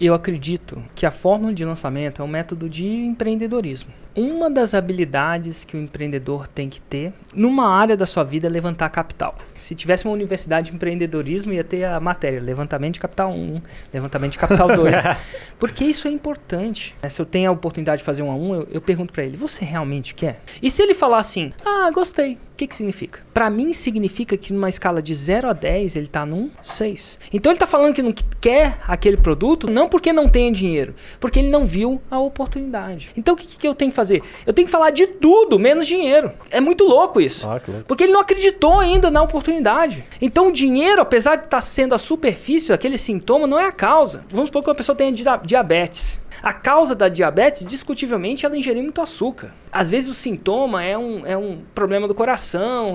Eu acredito que a fórmula de lançamento é um método de empreendedorismo. Uma das habilidades que o empreendedor tem que ter numa área da sua vida é levantar capital. Se tivesse uma universidade de empreendedorismo, ia ter a matéria levantamento de capital 1, levantamento de capital 2. porque isso é importante. Se eu tenho a oportunidade de fazer um a um, eu, eu pergunto para ele: você realmente quer? E se ele falar assim: ah, gostei, que, que significa? Para mim, significa que numa escala de 0 a 10, ele está num 6. Então ele está falando que não quer aquele produto, não porque não tem dinheiro, porque ele não viu a oportunidade. Então o que, que eu tenho que fazer? Eu tenho que falar de tudo, menos dinheiro. É muito louco isso. Ah, claro. Porque ele não acreditou ainda na oportunidade. Então o dinheiro, apesar de estar tá sendo a superfície, aquele sintoma, não é a causa. Vamos supor que uma pessoa tenha diabetes. A causa da diabetes, discutivelmente, ela ingerir muito açúcar. Às vezes o sintoma é um, é um problema do coração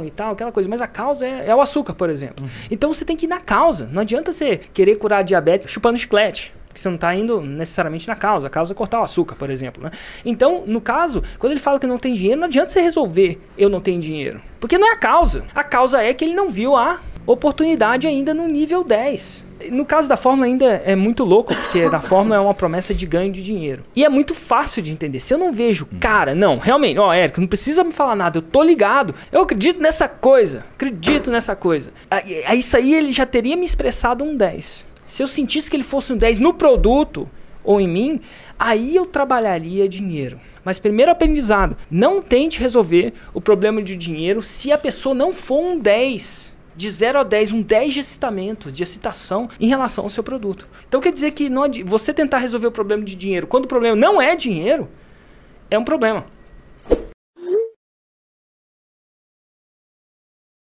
e tal, aquela coisa, mas a causa é, é o açúcar, por exemplo. Uhum. Então você tem que ir na causa. Não adianta você querer curar a diabetes chupando chiclete que você não está indo necessariamente na causa. A causa é cortar o açúcar, por exemplo. Né? Então, no caso, quando ele fala que não tem dinheiro, não adianta você resolver eu não tenho dinheiro. Porque não é a causa. A causa é que ele não viu a oportunidade ainda no nível 10. No caso da fórmula ainda é muito louco, porque da fórmula é uma promessa de ganho de dinheiro. E é muito fácil de entender. Se eu não vejo, cara, não, realmente, ó, Érico, não precisa me falar nada, eu tô ligado. Eu acredito nessa coisa, acredito nessa coisa. Aí, isso aí ele já teria me expressado um 10. Se eu sentisse que ele fosse um 10 no produto ou em mim, aí eu trabalharia dinheiro. Mas primeiro aprendizado, não tente resolver o problema de dinheiro se a pessoa não for um 10 de 0 a 10, um 10 de excitamento, de excitação em relação ao seu produto. Então quer dizer que não, você tentar resolver o problema de dinheiro quando o problema não é dinheiro, é um problema.